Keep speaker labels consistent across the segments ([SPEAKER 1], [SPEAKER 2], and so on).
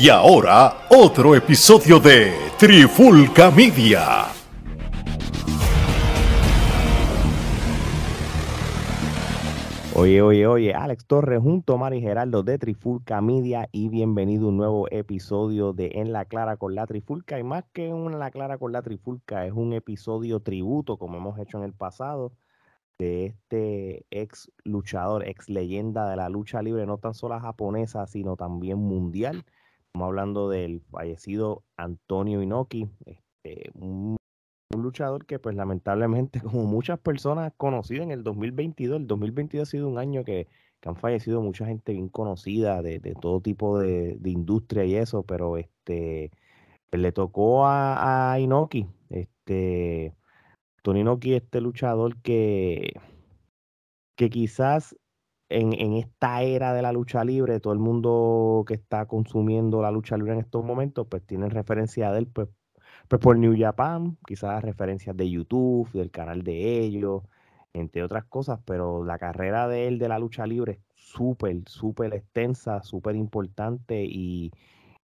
[SPEAKER 1] Y ahora, otro episodio de Trifulca Media.
[SPEAKER 2] Oye, oye, oye, Alex Torres junto a Mari Geraldo de Trifulca Media y bienvenido a un nuevo episodio de En la Clara con la Trifulca. Y más que En la Clara con la Trifulca, es un episodio tributo, como hemos hecho en el pasado, de este ex luchador, ex leyenda de la lucha libre, no tan solo japonesa, sino también mundial. Estamos hablando del fallecido Antonio Inoki, este, un luchador que pues lamentablemente como muchas personas conocidas en el 2022, el 2022 ha sido un año que, que han fallecido mucha gente bien conocida de, de todo tipo de, de, industria y eso, pero este pues, le tocó a, a, Inoki, este Tony Inoki, este luchador que, que quizás en, esta era de la lucha libre, todo el mundo que está consumiendo la lucha libre en estos momentos, pues tiene referencia de él, pues pues por New Japan, quizás referencias de YouTube, del canal de ellos, entre otras cosas, pero la carrera de él de la lucha libre es súper, súper extensa, súper importante y,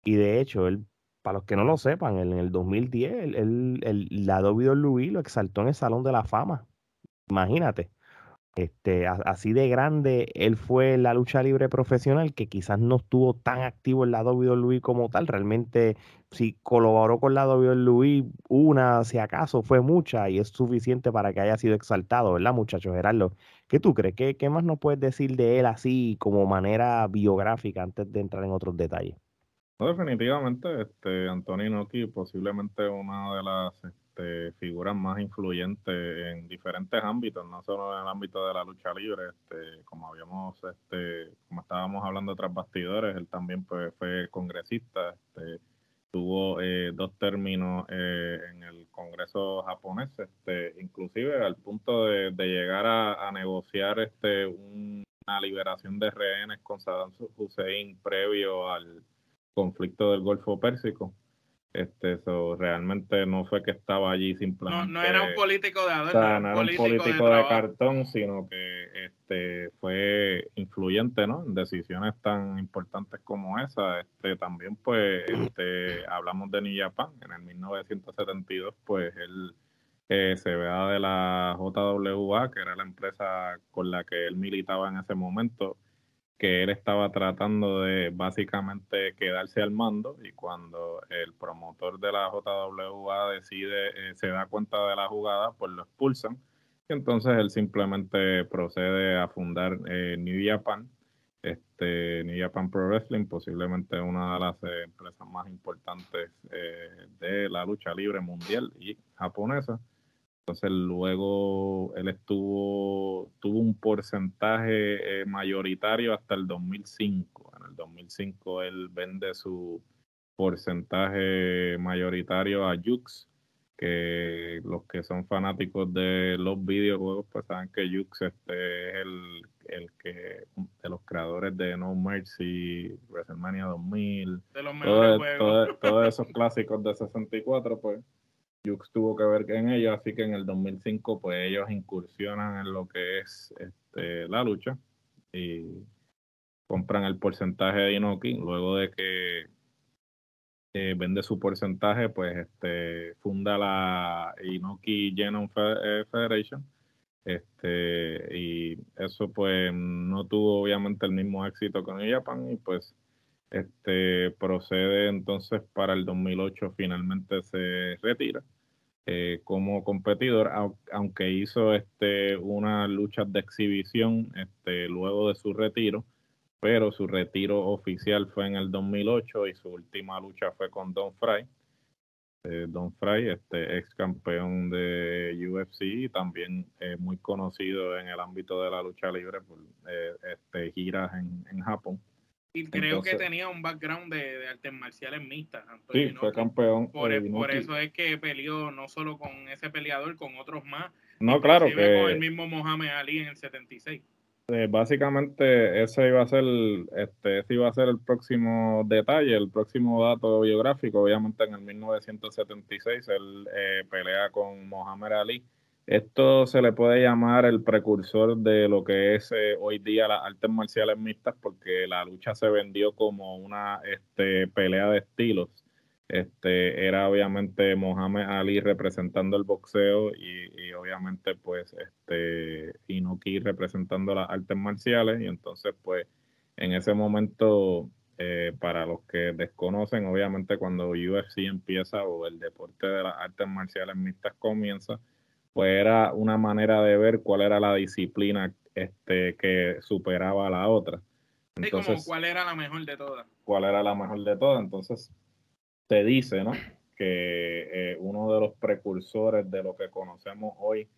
[SPEAKER 2] y, de hecho, él, para los que no lo sepan, en el 2010, él, él, él, la WWE lo exaltó en el Salón de la Fama. Imagínate. Este, así de grande, él fue la lucha libre profesional que quizás no estuvo tan activo en la WWE como tal. Realmente, si colaboró con la WWE una, si acaso, fue mucha y es suficiente para que haya sido exaltado, ¿verdad, muchachos? Gerardo, ¿qué tú crees? ¿Qué, qué más nos puedes decir de él así como manera biográfica antes de entrar en otros detalles?
[SPEAKER 3] No, definitivamente, este, Antonio Inoki posiblemente una de las este, figuras más influyentes en diferentes ámbitos, no solo en el ámbito de la lucha libre, este, como habíamos, este, como estábamos hablando tras bastidores, él también pues, fue congresista, este, tuvo eh, dos términos eh, en el Congreso japonés, este, inclusive al punto de, de llegar a, a, negociar este, una liberación de rehenes con Saddam Hussein previo al conflicto del Golfo Pérsico. Este, eso realmente no fue que estaba allí simplemente.
[SPEAKER 4] No, no era un político de adorno,
[SPEAKER 3] o sea, no era un político, de, de, cartón, sino que este, fue influyente ¿no? en decisiones tan importantes como esa. Este, también, pues, este, hablamos de New Japan. En el 1972, pues, él eh, se vea de la JWA, que era la empresa con la que él militaba en ese momento que él estaba tratando de básicamente quedarse al mando y cuando el promotor de la JWA decide, eh, se da cuenta de la jugada, pues lo expulsan y entonces él simplemente procede a fundar eh, New Japan, este, New Japan Pro Wrestling, posiblemente una de las eh, empresas más importantes eh, de la lucha libre mundial y japonesa. Entonces luego él estuvo, tuvo un porcentaje eh, mayoritario hasta el 2005. En el 2005 él vende su porcentaje mayoritario a Jux, que los que son fanáticos de los videojuegos pues saben que Jux este es el, el que de los creadores de No Mercy, WrestleMania 2000,
[SPEAKER 4] de los mejores
[SPEAKER 3] todo, todo, todos esos clásicos de 64 pues Jux tuvo que ver en ello, así que en el 2005 pues ellos incursionan en lo que es este, la lucha y compran el porcentaje de Inoki, luego de que vende su porcentaje, pues este, funda la Inoki Genome eh, Federation, este, y eso pues no tuvo obviamente el mismo éxito con el Japan y pues este procede entonces para el 2008 finalmente se retira eh, como competidor, aunque hizo este, una lucha de exhibición este, luego de su retiro, pero su retiro oficial fue en el 2008 y su última lucha fue con Don Fry. Eh, Don Fry, este ex campeón de UFC y también eh, muy conocido en el ámbito de la lucha libre por eh, este, giras en, en Japón.
[SPEAKER 4] Y creo Entonces, que tenía un background de, de artes marciales mixtas.
[SPEAKER 3] Antonio, sí, fue campeón.
[SPEAKER 4] Por, eh, por, eso es que peleó no solo con ese peleador, con otros más.
[SPEAKER 3] No, claro que.
[SPEAKER 4] Con el mismo Mohamed Ali en el 76.
[SPEAKER 3] Eh, básicamente ese iba a ser este ese iba a ser el próximo detalle el próximo dato biográfico obviamente en el 1976 él eh, pelea con Mohamed Ali Esto se le puede llamar el precursor de lo que es eh, hoy día las artes marciales mixtas porque la lucha se vendió como una este, pelea de estilos. Este, era obviamente Mohamed Ali representando el boxeo y, obviamente pues este, Inoki representando las artes marciales y entonces pues en ese momento eh, para los que desconocen obviamente cuando UFC empieza o el deporte de las artes marciales mixtas comienza pues era una manera de ver cuál era la disciplina este, que superaba a la otra.
[SPEAKER 4] Entonces, cuál era la mejor de todas.
[SPEAKER 3] Cuál era la mejor de todas. Entonces, te dice, ¿no? Que eh, uno de los precursores de lo que conocemos hoy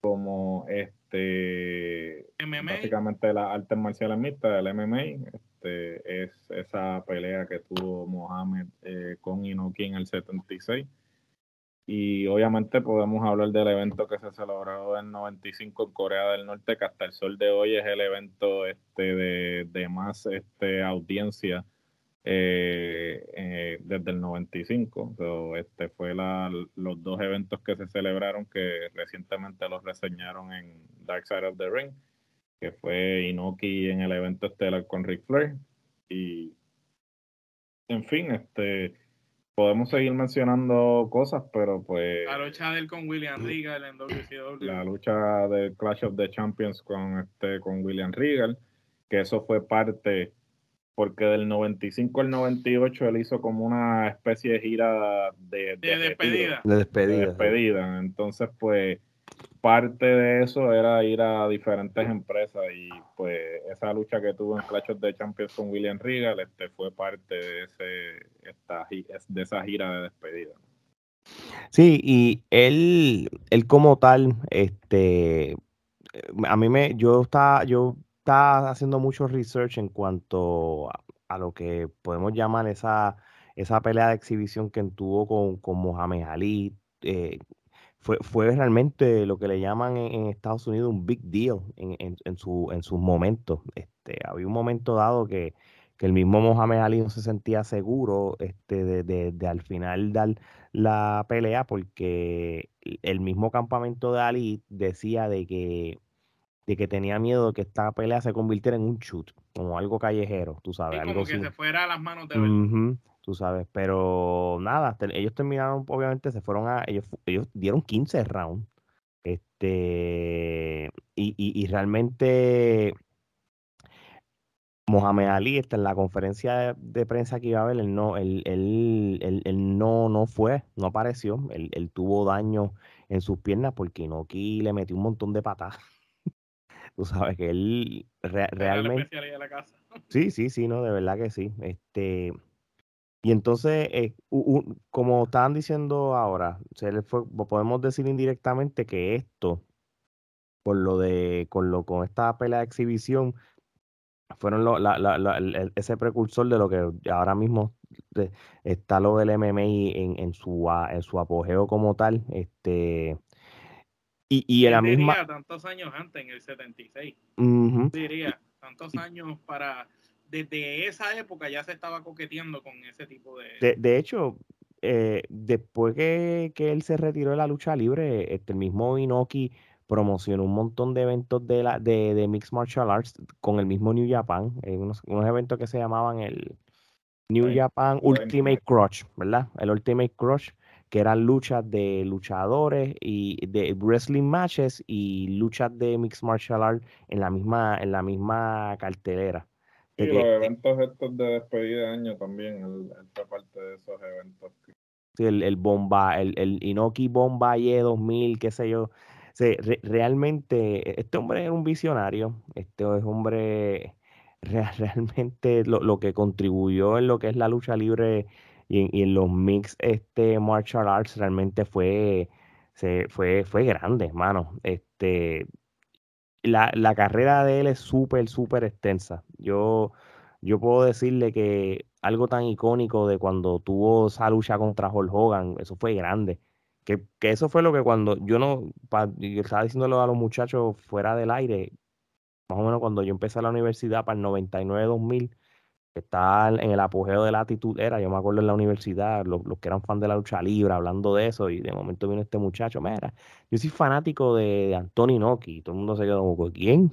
[SPEAKER 3] como este básicamente la artes marciales mixtas, el MMA, este, es esa pelea que tuvo Mohamed eh, con Inoki en el 76 y obviamente podemos hablar del evento que se celebró en 95 en Corea del Norte, que hasta el sol de hoy es el evento este de, más este, audiencia eh, eh, desde el 95. este fue la, los dos eventos que se celebraron que recientemente los reseñaron en Dark Side of the Ring, que fue Inoki en el evento estelar con Ric Flair. Y en fin, este podemos seguir mencionando cosas, pero pues...
[SPEAKER 4] La lucha de él con William Regal en WCW.
[SPEAKER 3] La lucha de Clash of the Champions con, este, con William Regal, que eso fue parte, porque del 95 al 98 él hizo como una especie de gira de,
[SPEAKER 4] de, despedida.
[SPEAKER 2] De despedida.
[SPEAKER 3] De despedida. Entonces, pues parte de eso era ir a diferentes empresas y pues esa lucha que tuvo en Clash of the Champions con William Regal este, fue parte de, ese, de esa gira de despedida.
[SPEAKER 2] Sí, y él, él como tal, este, a mí me, yo estaba, yo estaba haciendo mucho research en cuanto a, lo que podemos llamar esa, esa pelea de exhibición que tuvo con, con Mohamed Ali, eh, fue, fue realmente lo que le llaman en, Estados Unidos un big deal en, en, su, en sus momentos. Este, había un momento dado que, que el mismo Mohamed Ali no se sentía seguro este, de, de, de, al final dar la pelea porque el mismo campamento de Ali decía de que, de que tenía miedo de que esta pelea se convirtiera en un shoot, como algo callejero, tú sabes.
[SPEAKER 4] algo
[SPEAKER 2] que
[SPEAKER 4] se fuera a las manos de verdad
[SPEAKER 2] tú sabes, pero nada, ellos terminaron, obviamente se fueron a, ellos, ellos dieron 15 rounds, este, y, y, realmente Mohamed Ali, está en la conferencia de, prensa que iba a ver, él no, él, él, él, no, no fue, no apareció, él, tuvo daño en sus piernas porque Inoki le metió un montón de patadas. Tú sabes que él realmente... Sí, sí, sí, no, de verdad que sí. Este, y entonces, eh, como estaban diciendo ahora, se le fue, podemos decir indirectamente que esto, por lo de, con lo, con esta pelea de exhibición, fueron lo, la, la, ese precursor de lo que ahora mismo está lo del MMA en, en, su, en su apogeo como tal. Este, y, y en la misma.
[SPEAKER 4] tantos años antes, en el 76. Diría, tantos años para desde esa época ya se estaba coqueteando con ese tipo de...
[SPEAKER 2] De, hecho, eh, después que, él se retiró de la lucha libre, este, el mismo Inoki promocionó un montón de eventos de, la, de, de Mixed Martial Arts con el mismo New Japan, eh, unos, eventos que se llamaban el New Japan Ultimate Crush, ¿verdad? El Ultimate Crush, que eran luchas de luchadores y de wrestling matches y luchas de Mixed Martial Arts en la misma, en la misma cartelera.
[SPEAKER 3] Y los eventos estos de despedida de año también, él, fue parte de esos eventos.
[SPEAKER 2] Sí, el, el Bomba, el, el Inoki Bombaye 2000, qué sé yo. Sí, realmente, este hombre es un visionario, este es hombre realmente lo, lo, que contribuyó en lo que es la lucha libre y en, y en los mix este martial arts realmente fue, se, fue, fue grande, hermano. Este, la, la carrera de él es súper, súper extensa. Yo, yo puedo decirle que algo tan icónico de cuando tuvo esa lucha contra Hulk Hogan, eso fue grande. Que, que eso fue lo que cuando yo no, yo estaba diciéndolo a los muchachos fuera del aire, más o menos cuando yo empecé la universidad para el 99-2000, está en el apogeo de la actitud era, yo me acuerdo en la universidad, los, que eran fan de la lucha libre, hablando de eso, y de momento vino este muchacho, mira, yo soy fanático de, Anthony Noki, todo el mundo se quedó como, ¿quién?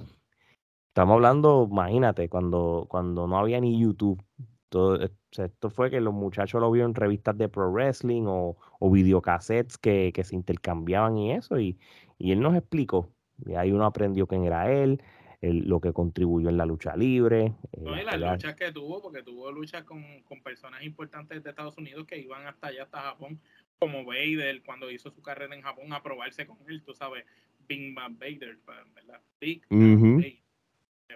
[SPEAKER 2] Estamos hablando, imagínate, cuando, cuando no había ni YouTube. Todo, eh, esto fue que los muchachos lo vieron en revistas de pro wrestling o, o videocassettes que, que, se intercambiaban y eso, y, y él nos explicó. Y ahí uno aprendió quién era él, lo que contribuyó en la lucha libre.
[SPEAKER 4] No, y las luchas que tuvo, porque tuvo luchas con, con, personas importantes de Estados Unidos que iban hasta allá, hasta Japón, como Vader, cuando hizo su carrera en Japón, a probarse con él, tú sabes, Big Bang Vader, ¿verdad? Big Vader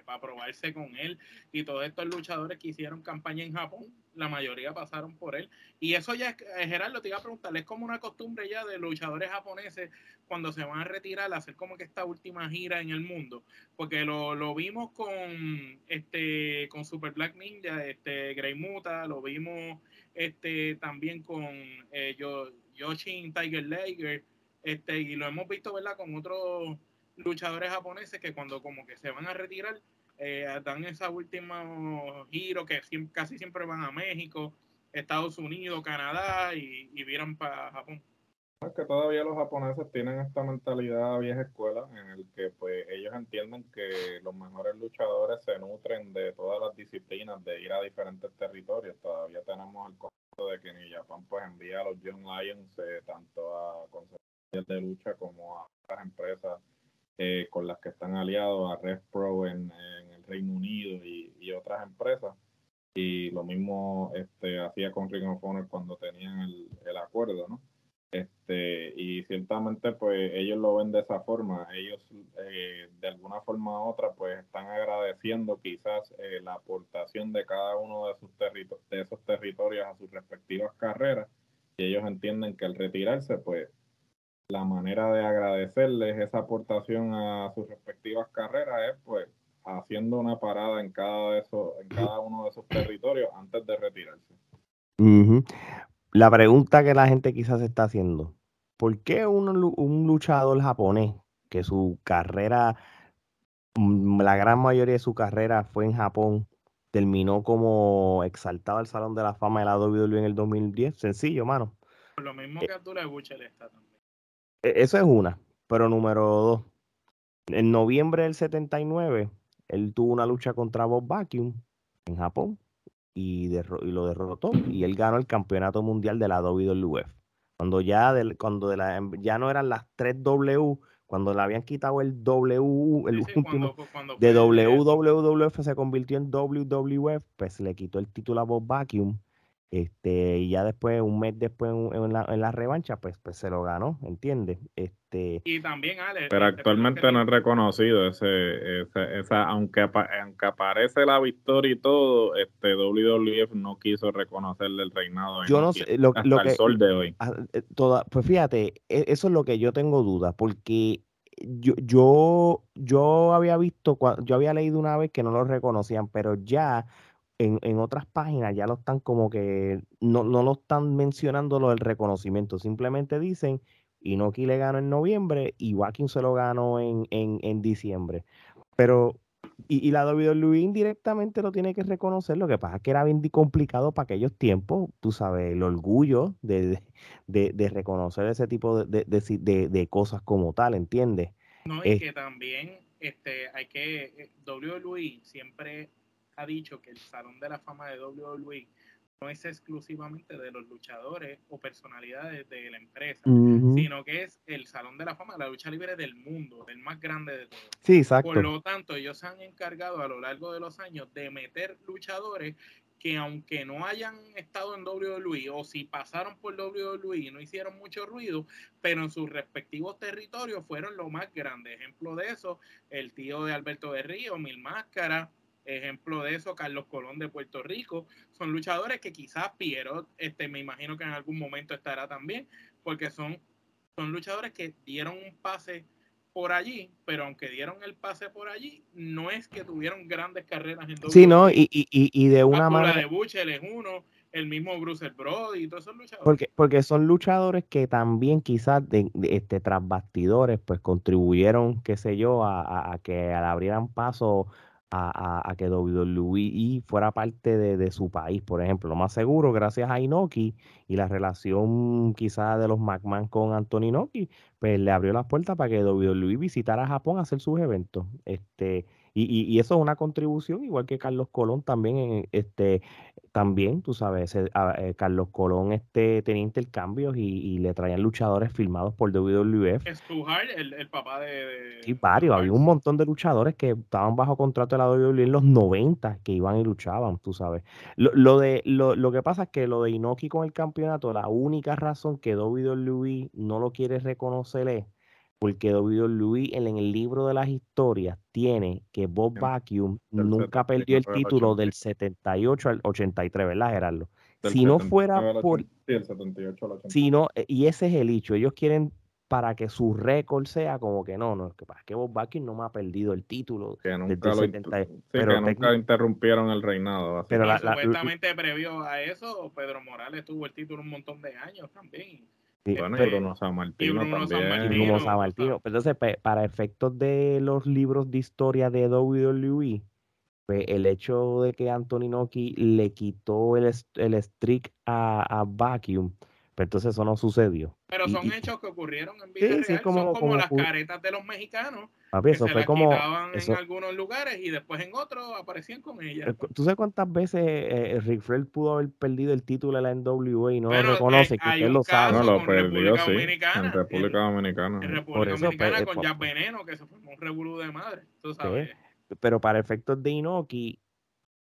[SPEAKER 4] para probarse con él. Y todos estos luchadores que hicieron campaña en Japón, la mayoría pasaron por él. Y eso ya, eh, Gerardo, te iba a preguntar, es como una costumbre ya de luchadores japoneses cuando se van a retirar, hacer como que esta última gira en el mundo. Porque lo, lo vimos con este con Super Black Ninja, este Grey Muta, lo vimos este también con eh, Yoshin Tiger Lager, este, y lo hemos visto, ¿verdad? Con otros luchadores japoneses que cuando como que se van a retirar, eh, dan esa última giro que casi siempre van a México, Estados Unidos, Canadá y, y para Japón.
[SPEAKER 3] Es que todavía los japoneses tienen esta mentalidad vieja escuela en el que pues ellos entienden que los mejores luchadores se nutren de todas las disciplinas, de ir a diferentes territorios. Todavía tenemos el concepto de que ni Japón pues envía a los Young Lions eh, tanto a consejeros de lucha como a otras empresas eh, con las que están aliados a Red Pro en, el Reino Unido y, otras empresas. Y lo mismo este, hacía con Ring of Honor cuando tenían el, acuerdo, ¿no? Este, y ciertamente pues ellos lo ven de esa forma, ellos eh, de alguna forma u otra pues están agradeciendo quizás eh, la aportación de cada uno de, sus de esos territorios a sus respectivas carreras y ellos entienden que al retirarse pues la manera de agradecerles esa aportación a sus respectivas carreras es pues haciendo una parada en cada, de esos, en cada uno de esos territorios antes de retirarse.
[SPEAKER 2] La pregunta que la gente quizás está haciendo, ¿por qué un, un luchador japonés que su carrera, mm, la gran mayoría de su carrera fue en Japón, terminó como exaltado al Salón de la Fama de la WWE en el 2010? Sencillo, mano.
[SPEAKER 4] Lo mismo que Abdullah Bucher está también.
[SPEAKER 2] E-, eso es una. Pero número dos, en noviembre del 79, él tuvo una lucha contra Bob Vacuum en Japón y, y, lo derrotó y él ganó el campeonato mundial de la WWF. Cuando ya, cuando de la, ya no eran las tres W, cuando le habían quitado el W, el último de WWF se convirtió en WWF, pues le quitó el título a Bob Vacuum este, y ya después, un mes después en, la, en la, revancha, pues, pues se lo ganó, ¿entiendes? Este,
[SPEAKER 4] y también, Alex.
[SPEAKER 3] Pero este, actualmente no es reconocido ese, esa, aunque, aunque aparece la victoria y todo, este WWF no quiso reconocerle el reinado.
[SPEAKER 2] Yo no sé, lo,
[SPEAKER 3] hasta el sol de hoy.
[SPEAKER 2] Ah, eh, toda, pues fíjate, e, eso es lo que yo tengo dudas, porque yo, yo, yo había visto, yo había leído una vez que no lo reconocían, pero ya en, otras páginas ya lo están como que no, no lo están mencionando lo del reconocimiento, simplemente dicen Inoki le ganó en noviembre y Joaquín se lo ganó en, en, diciembre. Pero, y, y la WWE indirectamente lo tiene que reconocer, lo que pasa es que era bien complicado para aquellos tiempos, tú sabes, el orgullo de, de, reconocer ese tipo de, de, cosas como tal, ¿entiendes?
[SPEAKER 4] No, y que también este, hay que, eh, WWE siempre ha dicho que el Salón de la Fama de WWE no es exclusivamente de los luchadores o personalidades de la empresa, sino que es el Salón de la Fama de la lucha libre del mundo, del más grande de todos.
[SPEAKER 2] Sí, exacto.
[SPEAKER 4] Por lo tanto, ellos se han encargado a lo largo de los años de meter luchadores que aunque no hayan estado en WWE o si pasaron por WWE y no hicieron mucho ruido, pero en sus respectivos territorios fueron lo más grande. Ejemplo de eso, el tío de Alberto de Río, Mil Máscara, Ejemplo de eso, Carlos Colón de Puerto Rico. Son luchadores que quizás Piero, este, me imagino que en algún momento estará también, porque son, son luchadores que dieron un pase por allí, pero aunque dieron el pase por allí, no es que tuvieron grandes carreras en
[SPEAKER 2] Sí, no, y, y, y, de una manera.
[SPEAKER 4] de Buchel es uno, el mismo Bruce Brody y todos esos luchadores.
[SPEAKER 2] Porque, porque son luchadores que también quizás de, este, tras bastidores, pues contribuyeron, qué sé yo, a, a, a que abrieran paso a, a, que WWE fuera parte de, su país, por ejemplo. Lo más seguro, gracias a Inoki y la relación quizá de los McMahon con Anthony Inoki, pues le abrió las puertas para que WWE visitara Japón a hacer sus eventos. Este, y, y, eso es una contribución, igual que Carlos Colón también, este, también, tú sabes, eh, Carlos Colón este, tenía intercambios y, le traían luchadores filmados por WWF.
[SPEAKER 4] el, el papá de,
[SPEAKER 2] Sí, varios, había un montón de luchadores que estaban bajo contrato de la WWE en los 90 que iban y luchaban, tú sabes. Lo, lo de, lo, lo, que pasa es que lo de Inoki con el campeonato, la única razón que WWE no lo quiere reconocer es porque WWE en, en el libro de las historias tiene que Bob Vacuum nunca perdió el título del 78 al 83, ¿verdad, Gerardo? si no fuera por... Sí,
[SPEAKER 3] el 78 al 83.
[SPEAKER 2] Si no, eh, y ese es el hecho, ellos quieren para que su récord sea como que no, no, que para que Bob Vacuum no me ha perdido el título
[SPEAKER 3] que nunca, lo, 70, sí, pero que nunca interrumpieron el reinado.
[SPEAKER 4] Pero la, supuestamente previo a eso, Pedro Morales tuvo el título un montón de años también
[SPEAKER 3] bueno, y Bruno San Martino también.
[SPEAKER 2] Entonces, para efectos de los libros de historia de WWE, pues, el hecho de que Anthony Noki le quitó el, el streak a, a Vacuum, pues entonces eso no sucedió.
[SPEAKER 4] Pero son hechos que ocurrieron en vida real, son como, las caretas de los mexicanos. que
[SPEAKER 2] eso
[SPEAKER 4] se
[SPEAKER 2] fue como
[SPEAKER 4] en algunos lugares y después en otros aparecían con ella.
[SPEAKER 2] ¿Tú sabes cuántas veces eh, Rick Flair pudo haber perdido el título de la NWA y no lo reconoce?
[SPEAKER 3] Eh, que
[SPEAKER 2] usted lo sabe.
[SPEAKER 3] No, lo perdió, sí. En República Dominicana.
[SPEAKER 4] En República Dominicana pues, con eh, Jack Veneno, que se formó un revolú de madre. Tú sabes.
[SPEAKER 2] Pero para efectos de Inoki,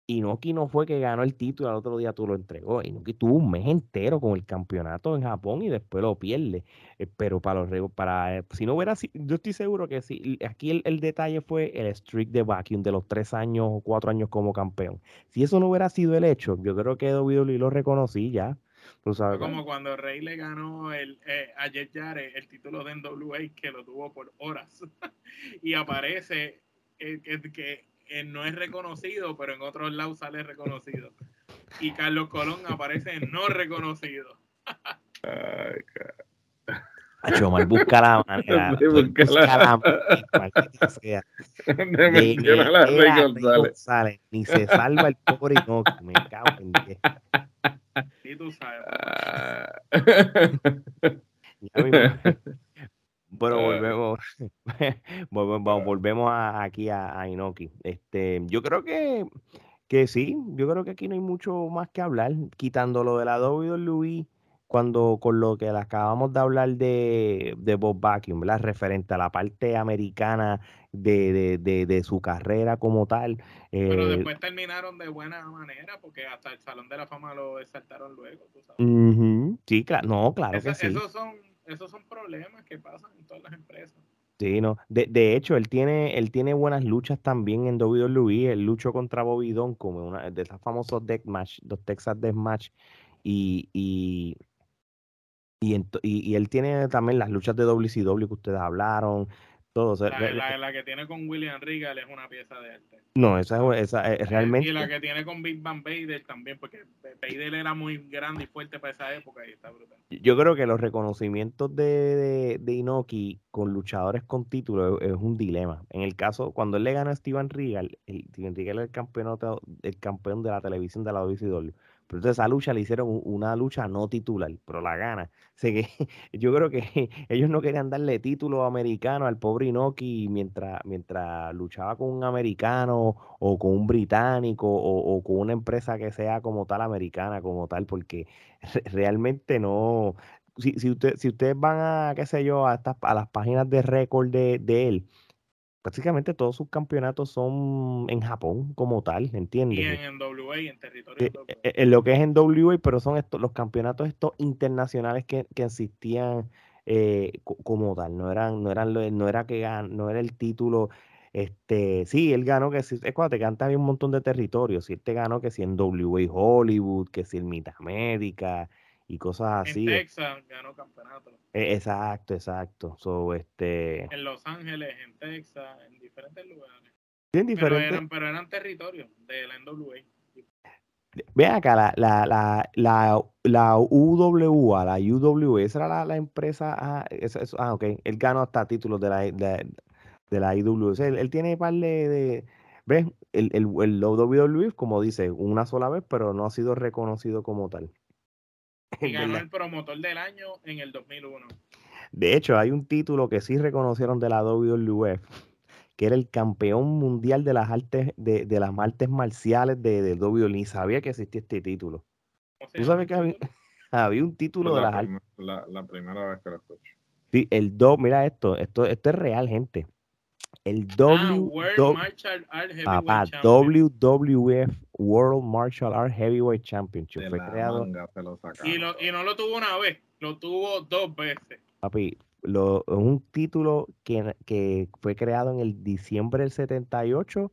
[SPEAKER 2] Inoki no fue que ganó el título, al otro día tú lo entregó. Inoki tuvo un mes entero con el campeonato en Japón y después lo pierde. Eh, pero para los para eh, si no hubiera yo estoy seguro que si aquí el, detalle fue el streak de Vacuum de los tres años o cuatro años como campeón. Si eso no hubiera sido el hecho, yo creo que WWE lo reconocí ya.
[SPEAKER 4] Como cuando Rey le ganó el, eh, a Jet el título de NWA que lo tuvo por horas. y aparece que no es reconocido, pero en otros lados sale reconocido. Y Carlos Colón aparece no reconocido.
[SPEAKER 3] Ay,
[SPEAKER 2] Hacho, mal busca la manera. Busca, la, manera. sea. De mencionar a Rey González. Ni se salva el pobre no, me cago en
[SPEAKER 4] qué. Sí, tú sabes.
[SPEAKER 2] ya me, bueno, volvemos, volvemos, volvemos a, aquí a, Inoki. Este, yo creo que, que sí, yo creo que aquí no hay mucho más que hablar, quitando lo de la WWE, cuando con lo que acabamos de hablar de, de Bob Vacuum, ¿verdad? Referente a la parte americana de, de, de, su carrera como tal.
[SPEAKER 4] Pero eh, después terminaron de buena manera, porque hasta el Salón de la Fama lo exaltaron luego, tú
[SPEAKER 2] sabes. Sí, claro, no, claro que sí.
[SPEAKER 4] Esos son esos son problemas que pasan en todas las empresas.
[SPEAKER 2] Sí, no. De, de hecho, él tiene, él tiene buenas luchas también en WWE. Él luchó contra Bobby como una de esos famosos death match, los Texas Death Match. Y, y, y, y, él tiene también las luchas de WCW que ustedes hablaron.
[SPEAKER 4] La, que tiene con William Regal es una pieza de arte.
[SPEAKER 2] No, esa, esa es realmente.
[SPEAKER 4] Y la que tiene con Big Bang Vader también, porque Vader era muy grande y fuerte para esa época y está brutal.
[SPEAKER 2] Yo creo que los reconocimientos de, de, Inoki con luchadores con título es, un dilema. En el caso, cuando él le gana a Steven Regal, el, Steven Regal es el, campeonato, el campeón de la televisión de la WCW. Pero entonces esa lucha le hicieron una lucha no titular, pero la gana. Sé que yo creo que ellos no querían darle título americano al pobre Inoki mientras, mientras luchaba con un americano o con un británico o, con una empresa que sea como tal americana, como tal, porque realmente no. Si, si, usted, si ustedes van a, qué sé yo, a, estas, a las páginas de récord de, de él, prácticamente todos sus campeonatos son en Japón como tal, ¿entiendes? Y
[SPEAKER 4] en WA, en territorio
[SPEAKER 2] eh, eh, En lo que es en WA, pero son estos los campeonatos estos internacionales que, que existían eh, como tal, no eran, no eran, no era que no era el título, este, sí, él ganó que si, es cuando te canta un montón de territorios, si él te ganó que si en WA Hollywood, que si en América, y cosas así.
[SPEAKER 4] En Texas ganó campeonato.
[SPEAKER 2] E, exacto, exacto. So, este...
[SPEAKER 4] En Los Ángeles, en Texas, en diferentes lugares.
[SPEAKER 2] Sí, en diferentes...
[SPEAKER 4] Pero eran, pero eran territorios de la NWA.
[SPEAKER 2] Vean acá, la, la, la, la, la UWA, la UWA, esa era la, empresa. Ah, ah, ok. Él ganó hasta títulos de la, de, de la IWA. él, él, tiene par de, ¿Ves? El, el, el WWE, como dice, una sola vez, pero no ha sido reconocido como tal.
[SPEAKER 4] Y ganó el promotor del año en el 2001.
[SPEAKER 2] De hecho, hay un título que sí reconocieron de la WWF, que era el campeón mundial de las artes, de, de las artes marciales de, de WWE. Ni sabía que existía este título. ¿Tú sabes que había, había un título de las artes?
[SPEAKER 3] La, la, primera vez que lo escucho.
[SPEAKER 2] Sí, el do, mira esto, esto, esto es real, gente. El w,
[SPEAKER 4] ah, Art
[SPEAKER 2] WWF World Martial Art Heavyweight Championship fue creado.
[SPEAKER 4] Y, lo, y, no lo tuvo una vez, lo tuvo dos veces.
[SPEAKER 2] Papi, lo, un título que, que fue creado en el diciembre del 78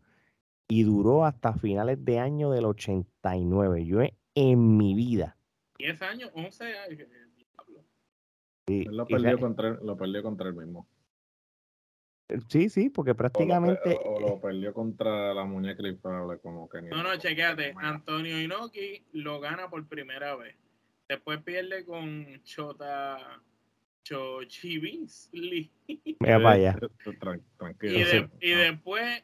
[SPEAKER 2] y duró hasta finales de año del 89. Yo en mi vida.
[SPEAKER 4] 10 años, 11 años.
[SPEAKER 3] Sí, lo perdió, contra, lo perdió contra el mismo.
[SPEAKER 2] Eh, sí, sí, porque prácticamente.
[SPEAKER 3] O lo, perdió contra la muñeca inflable, como que
[SPEAKER 4] No, no, chequéate. Antonio Inoki lo gana por primera vez. Después pierde con Chota Chochivinsli.
[SPEAKER 2] Mira, vaya.
[SPEAKER 3] Tranquilo.
[SPEAKER 4] Y, y después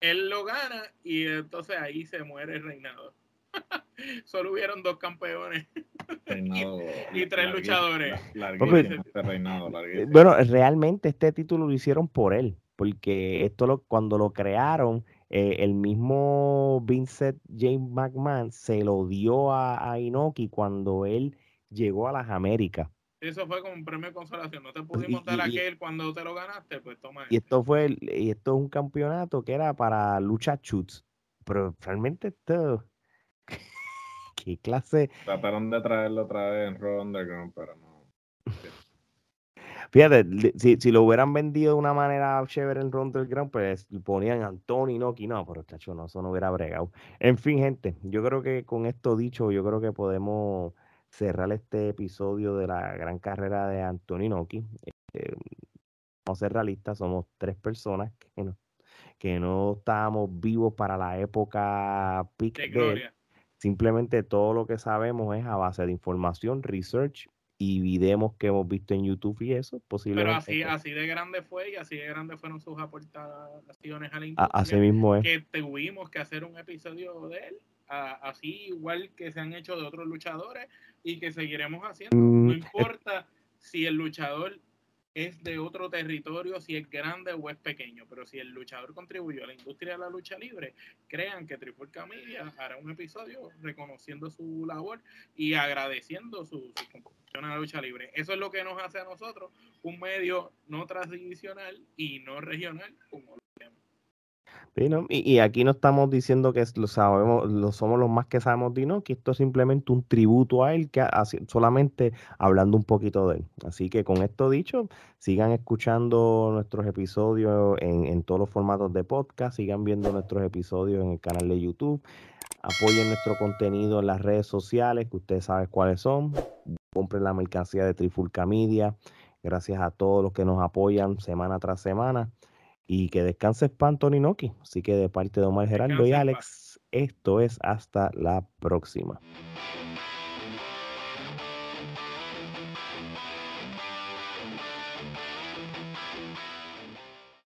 [SPEAKER 4] él lo gana y entonces ahí se muere el reinado. Solo hubieron dos campeones y, tres luchadores.
[SPEAKER 2] Eh, bueno, realmente este título lo hicieron por él, porque esto lo, cuando lo crearon, eh, el mismo Vincent James McMahon se lo dio a, a, Inoki cuando él llegó a las Américas.
[SPEAKER 4] Eso fue como un premio de consolación. No te pudimos dar aquel cuando te lo ganaste, pues toma.
[SPEAKER 2] Y esto fue y esto es un campeonato que era para lucha chutes. Pero realmente esto qué clase.
[SPEAKER 3] Trataron de traerlo otra vez en Raw Underground, pero no.
[SPEAKER 2] Fíjate, si, si, lo hubieran vendido de una manera chévere en Raw Underground, pues ponían Anthony Noki, no, pero chacho, no, eso no hubiera bregado. En fin, gente, yo creo que con esto dicho, yo creo que podemos cerrar este episodio de la gran carrera de Anthony Noki. Eh, vamos a ser realistas, somos tres personas que no, que no estábamos vivos para la época
[SPEAKER 4] pic de,
[SPEAKER 2] Simplemente todo lo que sabemos es a base de información, research y videos que hemos visto en YouTube y eso, posiblemente.
[SPEAKER 4] Pero así, así de grande fue y así de grande fueron sus aportaciones a la
[SPEAKER 2] industria. Así mismo es.
[SPEAKER 4] Que tuvimos que hacer un episodio de él, así igual que se han hecho de otros luchadores y que seguiremos haciendo. Mm, no importa si el luchador es de otro territorio, si es grande o es pequeño, pero si el luchador contribuyó a la industria de la lucha libre, crean que Trifulca Media hará un episodio reconociendo su labor y agradeciendo su, contribución a la lucha libre. Eso es lo que nos hace a nosotros un medio no tradicional y no regional como
[SPEAKER 2] y, aquí no estamos diciendo que lo sabemos, lo somos los más que sabemos de que esto es simplemente un tributo a él, que solamente hablando un poquito de él. Así que con esto dicho, sigan escuchando nuestros episodios en, en todos los formatos de podcast, sigan viendo nuestros episodios en el canal de YouTube, apoyen nuestro contenido en las redes sociales, que ustedes saben cuáles son, compren la mercancía de Trifulca Media, gracias a todos los que nos apoyan semana tras semana. Y que descanse pan Tony Noki. Así que de parte de Omar Geraldo y Alex, esto es hasta la próxima.